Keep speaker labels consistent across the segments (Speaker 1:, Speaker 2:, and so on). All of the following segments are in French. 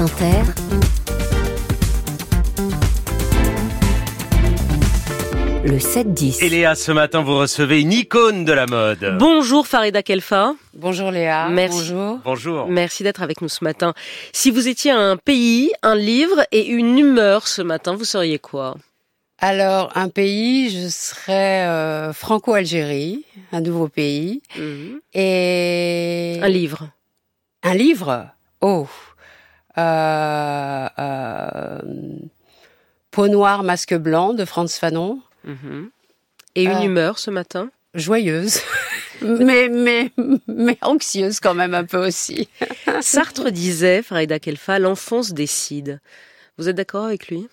Speaker 1: France Inter, le 7-10.
Speaker 2: Et Léa, ce matin, vous recevez une icône de la mode.
Speaker 3: Bonjour Farida Kelfa.
Speaker 4: Bonjour Léa.
Speaker 3: Merci.
Speaker 4: Bonjour.
Speaker 2: Bonjour.
Speaker 3: Merci d'être avec nous ce matin. Si vous étiez un pays, un livre et une humeur ce matin, vous seriez quoi?
Speaker 4: Alors, un pays, je serais euh, Franco-Algérie, un nouveau pays.
Speaker 3: Mhm.
Speaker 4: Et...
Speaker 3: Un livre.
Speaker 4: Un livre? Oh Peau noire, masque blanc de Franz Fanon.
Speaker 3: Mhm. Et une
Speaker 4: Euh.
Speaker 3: humeur ce matin?
Speaker 4: Joyeuse. mais, mais, mais anxieuse quand même un peu aussi.
Speaker 3: Sartre disait, Farida Kelfa, l'enfance décide. Vous êtes d'accord avec lui?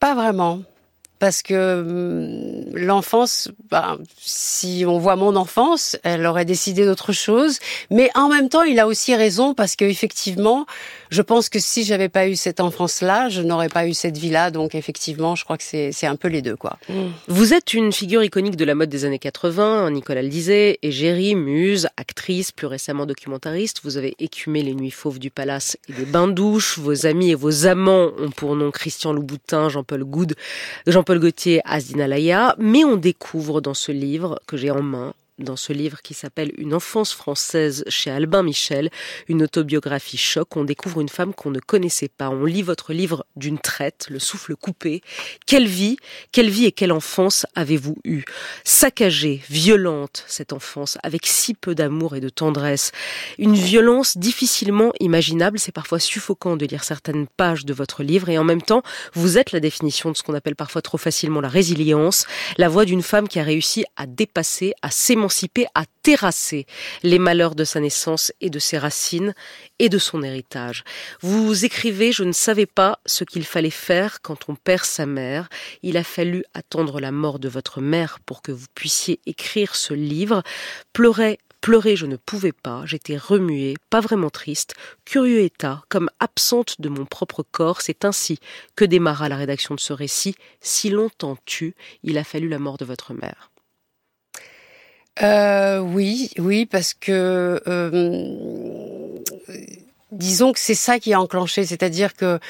Speaker 4: Pas vraiment. Parce que hum, l'enfance, ben, si on voit mon enfance, elle aurait décidé d'autre chose. Mais en même temps, il a aussi raison parce que effectivement, je pense que si j'avais pas eu cette enfance-là, je n'aurais pas eu cette vie-là. Donc effectivement, je crois que c'est un peu les deux, quoi.
Speaker 3: Vous êtes une figure iconique de la mode des années 80, Nicolas le disait, égérie, muse, actrice, plus récemment documentariste. Vous avez écumé les nuits fauves du palace et des bains-douches. Vos amis et vos amants ont pour nom Christian Louboutin, Jean-Paul Goud, Jean-Paul Gaultier, Asdina Laya. Mais on découvre dans ce livre que j'ai en main, dans ce livre qui s'appelle Une enfance française chez Albin Michel, une autobiographie choc, on découvre une femme qu'on ne connaissait pas. On lit votre livre d'une traite, le souffle coupé. Quelle vie, quelle vie et quelle enfance avez-vous eu Saccagée, violente, cette enfance, avec si peu d'amour et de tendresse. Une violence difficilement imaginable, c'est parfois suffocant de lire certaines pages de votre livre et en même temps, vous êtes la définition de ce qu'on appelle parfois trop facilement la résilience, la voix d'une femme qui a réussi à dépasser, à s'émanciper, à terrasser les malheurs de sa naissance et de ses racines et de son héritage. Vous écrivez, je ne savais pas ce qu'il fallait faire quand on perd sa mère. Il a fallu attendre la mort de votre mère pour que vous puissiez écrire ce livre. Pleurer, pleurer, je ne pouvais pas. J'étais remuée, pas vraiment triste, curieux état, comme absente de mon propre corps. C'est ainsi que démarra la rédaction de ce récit. Si longtemps tu, il a fallu la mort de votre mère.
Speaker 4: Euh, oui, oui, parce que euh, disons que c'est ça qui a enclenché, c'est-à-dire que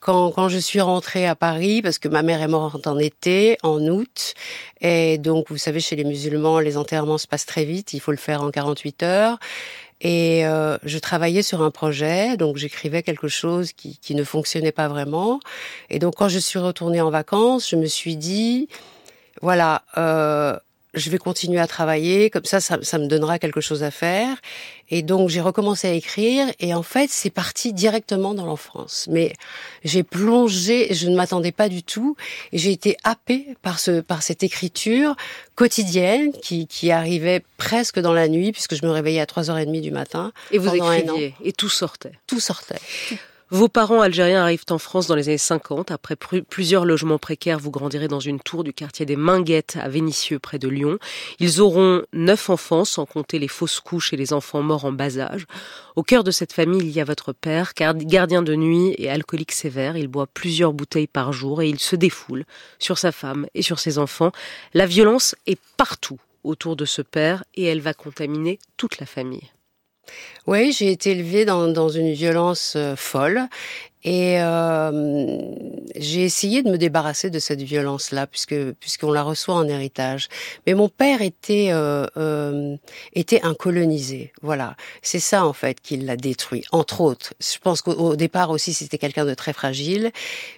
Speaker 4: quand, quand je suis rentrée à Paris, parce que ma mère est morte en été, en août, et donc vous savez, chez les musulmans, les enterrements se passent très vite, il faut le faire en 48 heures. Et euh, je travaillais sur un projet, donc j'écrivais quelque chose qui, qui ne fonctionnait pas vraiment. Et donc quand je suis retournée en vacances, je me suis dit, voilà, euh, je vais continuer à travailler, comme ça, ça, ça me donnera quelque chose à faire. Et donc, j'ai recommencé à écrire, et en fait, c'est parti directement dans l'enfance. Mais j'ai plongé, je ne m'attendais pas du tout, et j'ai été happée par ce, par cette écriture quotidienne qui, qui arrivait presque dans la nuit, puisque je me réveillais à 3h30 du matin.
Speaker 3: Et vous écriviez, et tout sortait.
Speaker 4: Tout sortait.
Speaker 3: Vos parents algériens arrivent en France dans les années 50. Après plusieurs logements précaires, vous grandirez dans une tour du quartier des Minguettes à Vénissieux, près de Lyon. Ils auront neuf enfants, sans compter les fausses couches et les enfants morts en bas âge. Au cœur de cette famille, il y a votre père, gardien de nuit et alcoolique sévère. Il boit plusieurs bouteilles par jour et il se défoule sur sa femme et sur ses enfants. La violence est partout autour de ce père et elle va contaminer toute la famille.
Speaker 4: Oui, j'ai été élevée dans, une violence euh, folle et euh, j'ai essayé de me débarrasser de cette violence-là puisque puisqu'on la reçoit en héritage. Mais mon père était euh, euh, était un colonisé. Voilà, c'est ça en fait qui l'a détruit. Entre autres, je pense qu'au au départ aussi c'était quelqu'un de très fragile,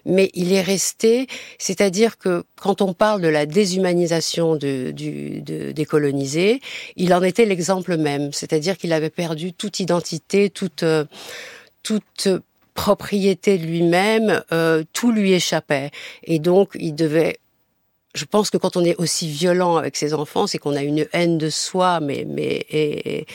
Speaker 4: mais il est resté. C'est-à-dire que quand on parle de la déshumanisation de, du, de, des colonisés, il en était l'exemple même. C'est-à-dire qu'il avait perdu toute identité, toute euh, toute propriété de lui-même, euh, tout lui échappait. Et donc, il devait... Je pense que quand on est aussi violent avec ses enfants, c'est qu'on a une haine de soi, mais, mais et, et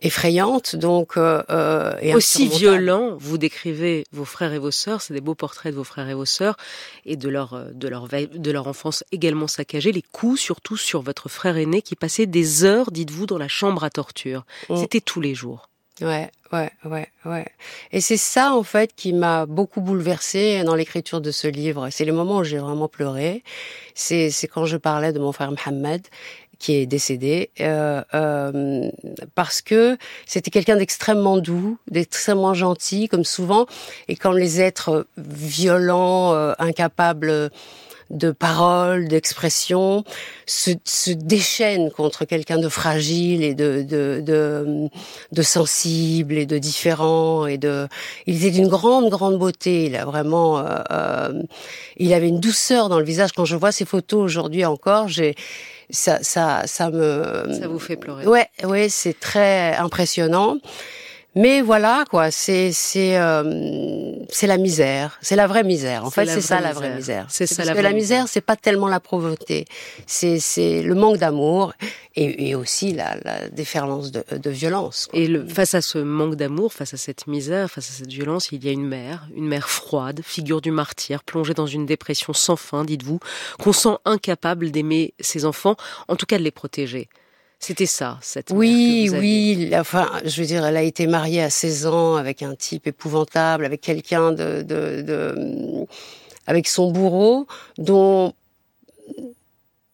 Speaker 4: effrayante, donc euh, euh, et
Speaker 3: Aussi violent, vous décrivez vos frères et vos sœurs, c'est des beaux portraits de vos frères et vos sœurs, et de leur, de leur, de leur enfance également saccagée, les coups surtout sur votre frère aîné qui passait des heures, dites-vous, dans la chambre à torture.
Speaker 4: Mm.
Speaker 3: C'était tous les jours.
Speaker 4: Ouais, ouais, ouais, ouais. Et c'est ça, en fait, qui m'a beaucoup bouleversée dans l'écriture de ce livre. C'est les moments où j'ai vraiment pleuré. C'est, c'est quand je parlais de mon frère Mohamed, qui est décédé, euh, euh, parce que c'était quelqu'un d'extrêmement doux, d'extrêmement gentil, comme souvent, et quand les êtres violents, euh, incapables de paroles, d'expressions, se, se déchaînent contre quelqu'un de fragile et de, de, de, de, sensible et de différent et de. Il était d'une grande grande beauté. Il a vraiment, euh, euh, il avait une douceur dans le visage. Quand je vois ses photos aujourd'hui encore, j'ai ça, ça, ça me.
Speaker 3: Ça vous fait pleurer.
Speaker 4: Ouais, ouais, c'est très impressionnant. Mais voilà, quoi, c'est c'est euh, c'est la misère, c'est la vraie misère. En fait, c'est ça la vraie misère.
Speaker 3: C'est ça
Speaker 4: parce
Speaker 3: la
Speaker 4: que
Speaker 3: vraie
Speaker 4: la misère, c'est pas tellement la pauvreté, c'est c'est le manque d'amour et, et aussi la, la déferlance de, de violence. quoi.
Speaker 3: Et le, face à ce manque d'amour, face à cette misère, face à cette violence, il y a une mère, une mère froide, figure du martyr, plongée dans une dépression sans fin, dites-vous, qu'on sent incapable d'aimer ses enfants, en tout cas de les protéger. C'était ça, cette mère
Speaker 4: Oui,
Speaker 3: que vous
Speaker 4: oui. Enfin, je veux dire, elle a été mariée à 16 ans avec un type épouvantable, avec quelqu'un de, de, de- avec son bourreau, dont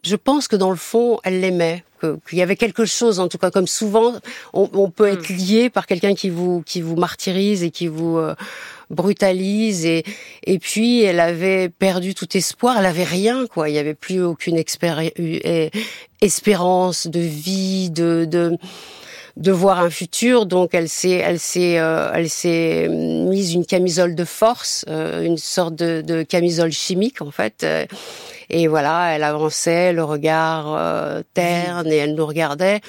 Speaker 4: je pense que dans le fond, elle l'aimait. Qu'il y avait quelque chose, en tout cas, comme souvent, on, on peut être lié par quelqu'un qui vous qui vous martyrise et qui vous euh, brutalise et et puis elle avait perdu tout espoir, elle avait rien quoi, il y avait plus aucune euh, espérance de vie, de de de voir un futur, donc elle s'est, elle s'est, euh, elle s'est mise une camisole de force, euh, une sorte de, de camisole chimique en fait, euh, et voilà, elle avançait, le regard euh, terne, et elle nous regardait.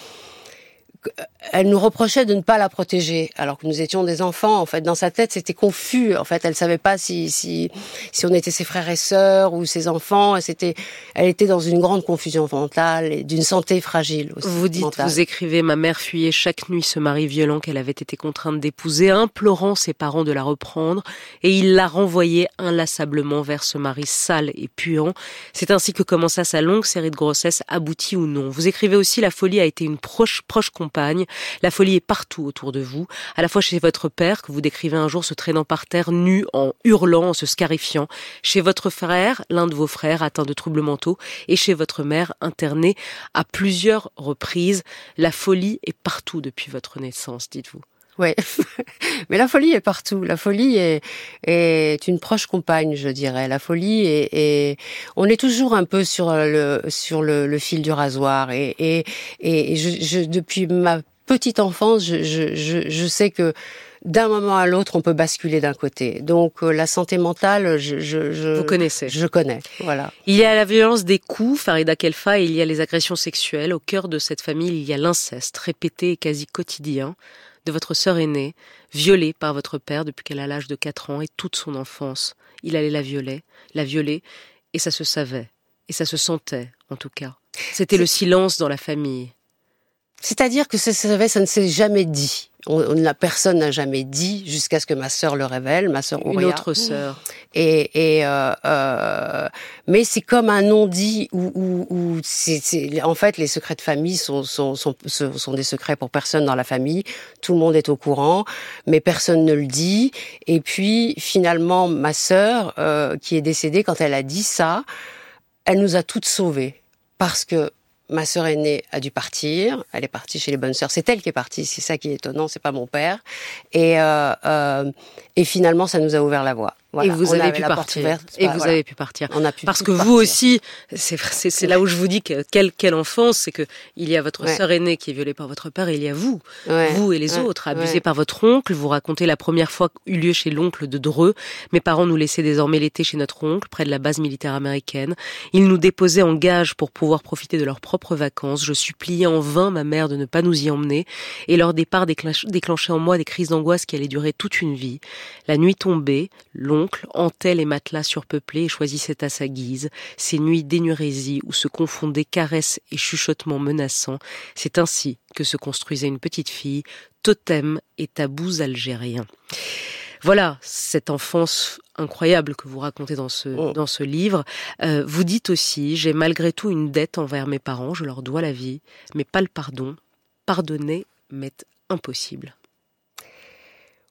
Speaker 4: Elle nous reprochait de ne pas la protéger, alors que nous étions des enfants. En fait, dans sa tête, c'était confus. En fait, elle savait pas si si si on était ses frères et sœurs ou ses enfants. C'était, elle était dans une grande confusion mentale et d'une santé fragile aussi.
Speaker 3: Vous dites,
Speaker 4: mentale.
Speaker 3: vous écrivez, ma mère fuyait chaque nuit ce mari violent qu'elle avait été contrainte d'épouser, implorant ses parents de la reprendre, et il la renvoyait inlassablement vers ce mari sale et puant. C'est ainsi que commença sa longue série de grossesses, aboutie ou non. Vous écrivez aussi, la folie a été une proche, proche La folie est partout autour de vous, à la fois chez votre père, que vous décrivez un jour se traînant par terre, nu, en hurlant, en se scarifiant, chez votre frère, l'un de vos frères atteint de troubles mentaux, et chez votre mère, internée à plusieurs reprises. La folie est partout depuis votre naissance, dites-vous.
Speaker 4: Ouais, mais la folie est partout. La folie est, est une proche compagne, je dirais. La folie est, est- on est toujours un peu sur le sur le, le fil du rasoir. Et et et je, je depuis ma petite enfance, je je je, je sais que d'un moment à l'autre, on peut basculer d'un côté. Donc euh, la santé mentale, je je je,
Speaker 3: Vous connaissez.
Speaker 4: je connais. Voilà.
Speaker 3: Il y a la violence des coups, Farida Kelfa, et il y a les agressions sexuelles. Au cœur de cette famille, il y a l'inceste, répété et quasi quotidien, de votre sœur aînée, violée par votre père depuis qu'elle a l'âge de 4 ans et toute son enfance. Il allait la violer, la violer, et ça se savait, et ça se sentait, en tout cas. C'était le silence dans la famille.
Speaker 4: C'est-à-dire que ça, ça, ça ne s'est jamais dit. On, la personne n'a jamais dit jusqu'à ce que ma sœur le révèle, ma sœur
Speaker 3: Une autre sœur.
Speaker 4: Et, et euh, euh, mais c'est comme un non-dit où, où, où c'est, c'est- en fait les secrets de famille sont, sont, sont, sont sont des secrets pour personne dans la famille. Tout le monde est au courant, mais personne ne le dit. Et puis finalement, ma sœur euh, qui est décédée, quand elle a dit ça, elle nous a toutes sauvées parce que ma sœur aînée a dû partir. Elle est partie chez les bonnes sœurs. C'est elle qui est partie. C'est ça qui est étonnant. C'est pas mon père. Et euh, euh, et finalement, ça nous a ouvert la voie. Voilà.
Speaker 3: et vous avez pu partir. et
Speaker 4: Bah,
Speaker 3: vous avez pu partir.
Speaker 4: On a pu
Speaker 3: Parce que vous aussi, c'est là où je vous dis que quelle, quelle enfance, c'est que il y a votre
Speaker 4: Ouais.
Speaker 3: sœur aînée qui est violée par votre père et il y a vous,
Speaker 4: Ouais.
Speaker 3: vous et les autres, abusés par votre oncle. Vous racontez la première fois eut lieu chez l'oncle de Dreux. Mes parents nous laissaient désormais l'été chez notre oncle, près de la base militaire américaine. Ils nous déposaient en gage pour pouvoir profiter de leurs propres vacances. Je suppliais en vain ma mère de ne pas nous y emmener et leur départ déclench- déclenchait en moi des crises d'angoisse qui allaient durer toute une vie. La nuit tombée, hantait les matelas surpeuplés et choisissait à sa guise ces nuits d'énurésie où se confondaient caresses et chuchotements menaçants. C'est ainsi que se construisait une petite fille, totem et tabous algériens. Voilà cette enfance incroyable que vous racontez dans ce,
Speaker 4: Mm.
Speaker 3: dans ce livre. Euh, vous dites aussi, j'ai malgré tout une dette envers mes parents, je leur dois la vie, mais pas le pardon. Pardonner m'est impossible.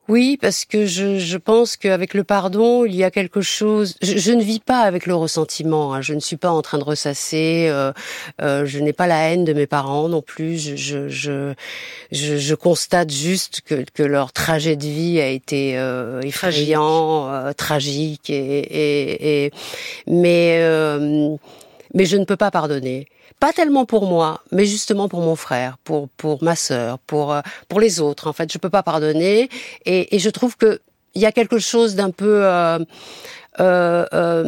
Speaker 4: Oui, parce que je, je pense qu'avec le pardon, il y a quelque chose. Je, je ne vis pas avec le ressentiment. Hein. Je ne suis pas en train de ressasser. Euh, euh, je n'ai pas la haine de mes parents non plus. Je, je, je, je, je constate juste que, que, leur trajet de vie a été euh, effrayant, tragique, euh, tragique et, et, et mais euh, mais je ne peux pas pardonner. Pas tellement pour moi, mais justement pour mon frère, pour pour ma sœur, pour euh, pour les autres. En fait, je peux pas pardonner, et, et je trouve que il y a quelque chose d'un peu euh, euh, euh,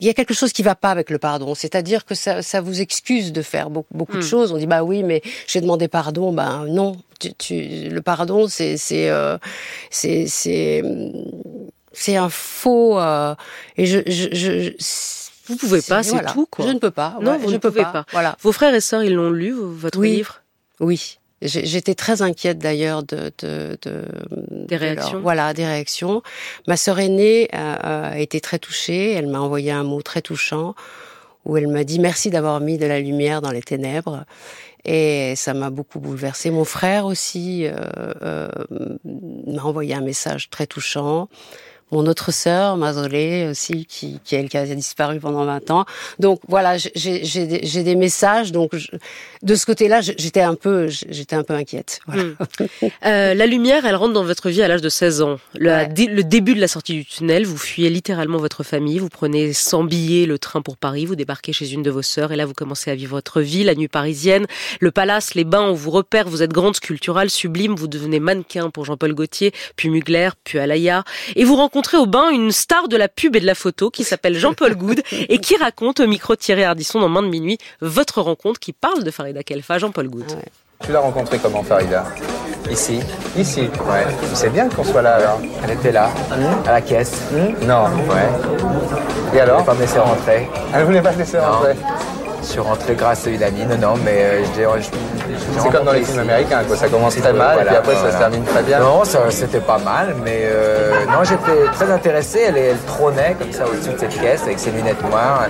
Speaker 4: il y a quelque chose qui va pas avec le pardon, c'est-à-dire que ça, ça vous excuse de faire beaucoup, beaucoup de choses. On dit bah oui, mais j'ai demandé pardon, ben non, tu, tu, le pardon c'est c'est euh, c'est c'est un faux euh, et je, je, je
Speaker 3: vous pouvez pas, c'est tout quoi.
Speaker 4: Je ne peux pas.
Speaker 3: Non, vous
Speaker 4: je
Speaker 3: ne pouvez pas. Voilà. Vos frères et sœurs, ils l'ont lu votre
Speaker 4: oui.
Speaker 3: livre?
Speaker 4: Oui. J'étais très inquiète d'ailleurs de, de, de,
Speaker 3: des réactions.
Speaker 4: leur, voilà, des réactions. Ma sœur aînée a, a été très touchée. Elle m'a envoyé un mot très touchant où elle m'a dit merci d'avoir mis de la lumière dans les ténèbres. Et ça m'a beaucoup bouleversée. Mon frère aussi euh, euh, m'a envoyé un message très touchant mon autre sœur, Mazolé aussi, qui, qui, elle, qui a disparu pendant 20 ans. Donc voilà, j'ai des, des messages. Donc je, de ce côté-là, j'étais un peu, j'étais un peu inquiète. Voilà.
Speaker 3: Mmh. Euh, la lumière, elle rentre dans votre vie à l'âge de 16 ans. Le, ouais. le, début de la sortie du tunnel, vous fuyez littéralement votre famille, vous prenez sans billet le train pour Paris, vous débarquez chez une de vos sœurs et là vous commencez à vivre votre vie, la nuit parisienne, le palace, les bains, on vous repère, vous êtes grande sculpturale, sublime, vous devenez mannequin pour Jean-Paul Gaultier, puis Mugler, puis Alaya, et vous rencontrez rencontré au bain une star de la pub et de la photo qui s'appelle Jean-Paul Goud et qui raconte au micro de Thierry Ardisson dans Main de minuit votre rencontre qui parle de Farida Kelfa, Jean-Paul Goud.
Speaker 5: Ouais. Tu l'as rencontré comment Farida?
Speaker 6: Ici.
Speaker 5: Ici
Speaker 6: Ouais.
Speaker 5: C'est bien qu'on soit là alors.
Speaker 6: Elle était là, mmh. à la caisse.
Speaker 5: Mmh. Non.
Speaker 6: Ouais.
Speaker 5: Et alors?
Speaker 6: Elle voulait pas me laisser rentrer.
Speaker 5: Elle voulait pas te laisser
Speaker 6: non.
Speaker 5: rentrer?
Speaker 6: Je suis rentré grâce à une amie. Non, non, mais euh, je
Speaker 5: C'est comme dans les films américains, quoi. Ça commence très mal voilà, et puis après voilà. ça se termine très bien.
Speaker 6: Non, c'était pas mal, mais euh, non, j'étais très intéressé. Elle, elle, trônait comme ça au-dessus de cette caisse avec ses lunettes noires,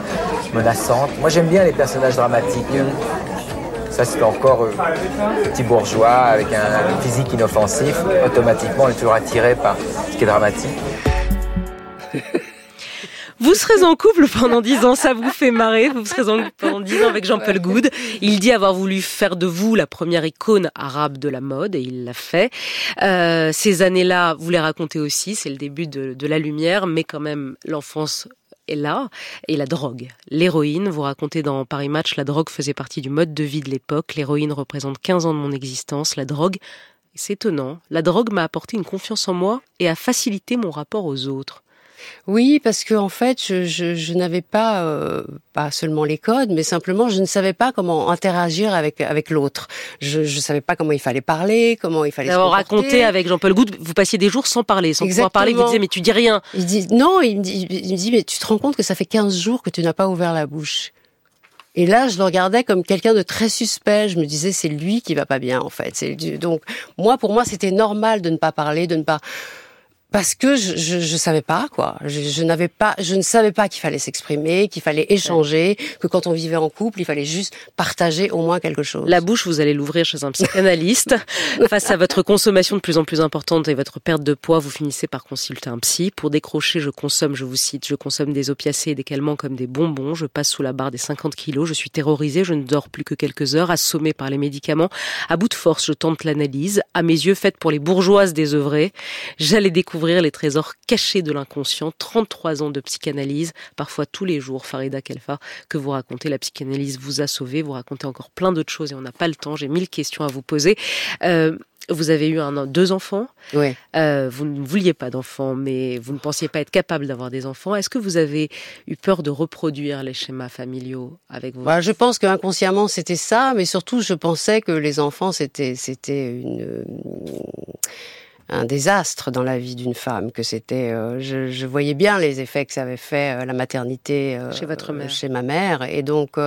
Speaker 6: menaçantes. Moi, j'aime bien les personnages dramatiques. Ça, c'est encore euh, petit bourgeois avec un, un physique inoffensif. Automatiquement, on est toujours attiré par ce qui est dramatique.
Speaker 3: Vous serez en couple pendant dix ans, ça vous fait marrer. Vous serez en couple pendant dix ans avec Jean-Paul Goud. Il dit avoir voulu faire de vous la première icône arabe de la mode et il l'a fait. Euh, ces années-là, vous les racontez aussi, c'est le début de, de la lumière, mais quand même l'enfance est là, et la drogue. L'héroïne, vous racontez dans Paris Match, la drogue faisait partie du mode de vie de l'époque. L'héroïne représente 15 ans de mon existence. La drogue, c'est étonnant, la drogue m'a apporté une confiance en moi et a facilité mon rapport aux autres.
Speaker 4: Oui, parce que en fait, je, je, je n'avais pas euh, pas seulement les codes, mais simplement je ne savais pas comment interagir avec avec l'autre. Je ne savais pas comment il fallait parler, comment il fallait.
Speaker 3: Alors raconter avec Jean-Paul Goud, vous passiez des jours sans parler, sans
Speaker 4: Exactement.
Speaker 3: pouvoir parler. Vous disiez mais tu dis rien.
Speaker 4: Il dit non, il me dit, il me dit mais tu te rends compte que ça fait 15 jours que tu n'as pas ouvert la bouche. Et là, je le regardais comme quelqu'un de très suspect. Je me disais, c'est lui qui va pas bien, en fait. Donc, moi, pour moi, c'était normal de ne pas parler, de ne pas parce que je, je, je savais pas quoi. Je, je n'avais pas, je ne savais pas qu'il fallait s'exprimer, qu'il fallait échanger, que quand on vivait en couple, il fallait juste partager au moins quelque chose.
Speaker 3: La bouche, vous allez l'ouvrir chez un psychanalyste. Face à votre consommation de plus en plus importante et votre perte de poids, vous finissez par consulter un psy. Pour décrocher, je consomme, je vous cite, je consomme des opiacés et des calmants comme des bonbons. Je passe sous la barre des 50 kilos. Je suis terrorisée. Je ne dors plus que quelques heures, assommée par les médicaments. À bout de force, je tente l'analyse. À mes yeux, faite pour les bourgeoises désœuvrées. J'allais découvrir découvrir les trésors cachés de l'inconscient. 33 ans de psychanalyse, parfois tous les jours, Farida Kelfa, que vous racontez. La psychanalyse vous a sauvé. Vous racontez encore plein d'autres choses et on n'a pas le temps. J'ai mille questions à vous poser. Euh, vous avez eu un, deux enfants.
Speaker 4: Oui.
Speaker 3: Euh, vous ne vouliez pas d'enfants, mais vous ne pensiez pas être capable d'avoir des enfants. Est-ce que vous avez eu peur de reproduire les schémas familiaux avec vous
Speaker 4: bah, Je pense qu'inconsciemment c'était ça, mais surtout je pensais que les enfants c'était c'était une un désastre dans la vie d'une femme, que c'était, euh, je, je, voyais bien les effets que ça avait fait euh, la maternité
Speaker 3: euh, chez votre mère,
Speaker 4: chez ma mère, et donc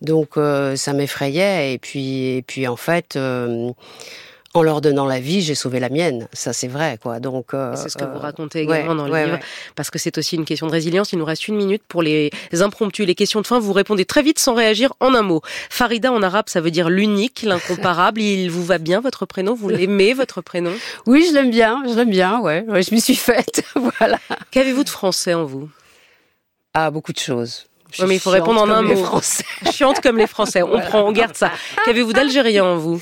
Speaker 4: donc ça m'effrayait, et puis et puis en fait en leur donnant la vie, j'ai sauvé la mienne. Ça, c'est vrai, quoi. Donc, euh,
Speaker 3: c'est ce que vous
Speaker 4: euh,
Speaker 3: racontez également
Speaker 4: ouais,
Speaker 3: dans le
Speaker 4: ouais,
Speaker 3: livre,
Speaker 4: ouais.
Speaker 3: parce que c'est aussi une question de résilience. Il nous reste une minute pour les impromptus, les questions de fin. Vous répondez très vite sans réagir en un mot. Farida en arabe, ça veut dire l'unique, l'incomparable. Il vous va bien votre prénom? Vous l'aimez votre prénom?
Speaker 4: Oui, je l'aime bien, je l'aime bien, ouais. je m'y suis faite, voilà.
Speaker 3: Qu'avez-vous de français en vous?
Speaker 4: Ah, beaucoup de choses.
Speaker 3: Mais il faut répondre en un mot.
Speaker 4: Français.
Speaker 3: Chiante comme les Français. On prend, on garde ça. Qu'avez-vous d'algérien en vous?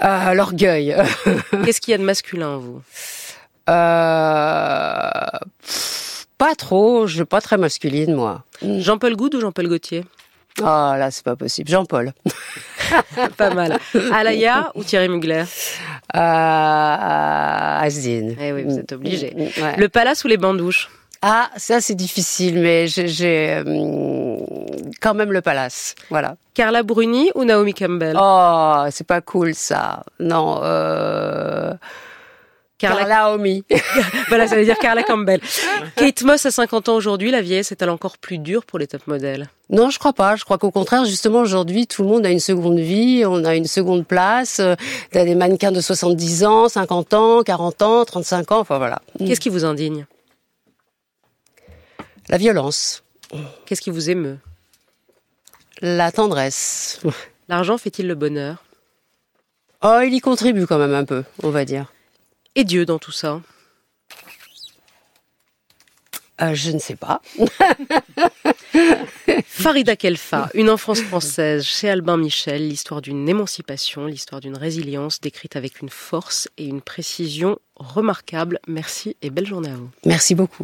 Speaker 4: Ah, l'orgueil.
Speaker 3: Qu'est-ce qu'il y a de masculin en vous?
Speaker 4: Euh, pff, pas trop, je suis pas très masculine, moi.
Speaker 3: Jean-Paul Goud ou Jean-Paul Gaultier?
Speaker 4: Ah, là, c'est pas possible. Jean-Paul.
Speaker 3: Pas mal. Alaya ou Thierry Mugler?
Speaker 4: Euh, Asdine.
Speaker 3: Eh oui, vous êtes obligé.
Speaker 4: Mm, ouais.
Speaker 3: Le palace ou les bains douches
Speaker 4: Ah, ça, c'est difficile, mais j'ai- hum, quand même le palace. Voilà.
Speaker 3: Carla Bruni ou Naomi Campbell?
Speaker 4: Oh, c'est pas cool, ça. Non, euh...
Speaker 3: Carla-
Speaker 4: Carla Omi.
Speaker 3: Voilà, ça veut dire Carla Campbell. Kate Moss a 50 ans aujourd'hui, la vieillesse est-elle encore plus dure pour les top modèles?
Speaker 4: Non, je crois pas. Je crois qu'au contraire, justement, aujourd'hui, tout le monde a une seconde vie, on a une seconde place. Euh, T'as des mannequins de 70 ans, 50 ans, 40 ans, 35 ans, enfin voilà.
Speaker 3: Qu'est-ce qui vous indigne?
Speaker 4: La violence,
Speaker 3: Qu'est-ce qui vous émeut?
Speaker 4: La tendresse.
Speaker 3: L'argent fait-il le bonheur?
Speaker 4: Oh, il y contribue quand même un peu, on va dire.
Speaker 3: Et Dieu dans tout ça?
Speaker 4: Euh, je ne sais pas.
Speaker 3: Farida Kelfa, une enfance française chez Albin Michel, l'histoire d'une émancipation, l'histoire d'une résilience décrite avec une force et une précision remarquables. Merci et belle journée à vous.
Speaker 4: Merci beaucoup.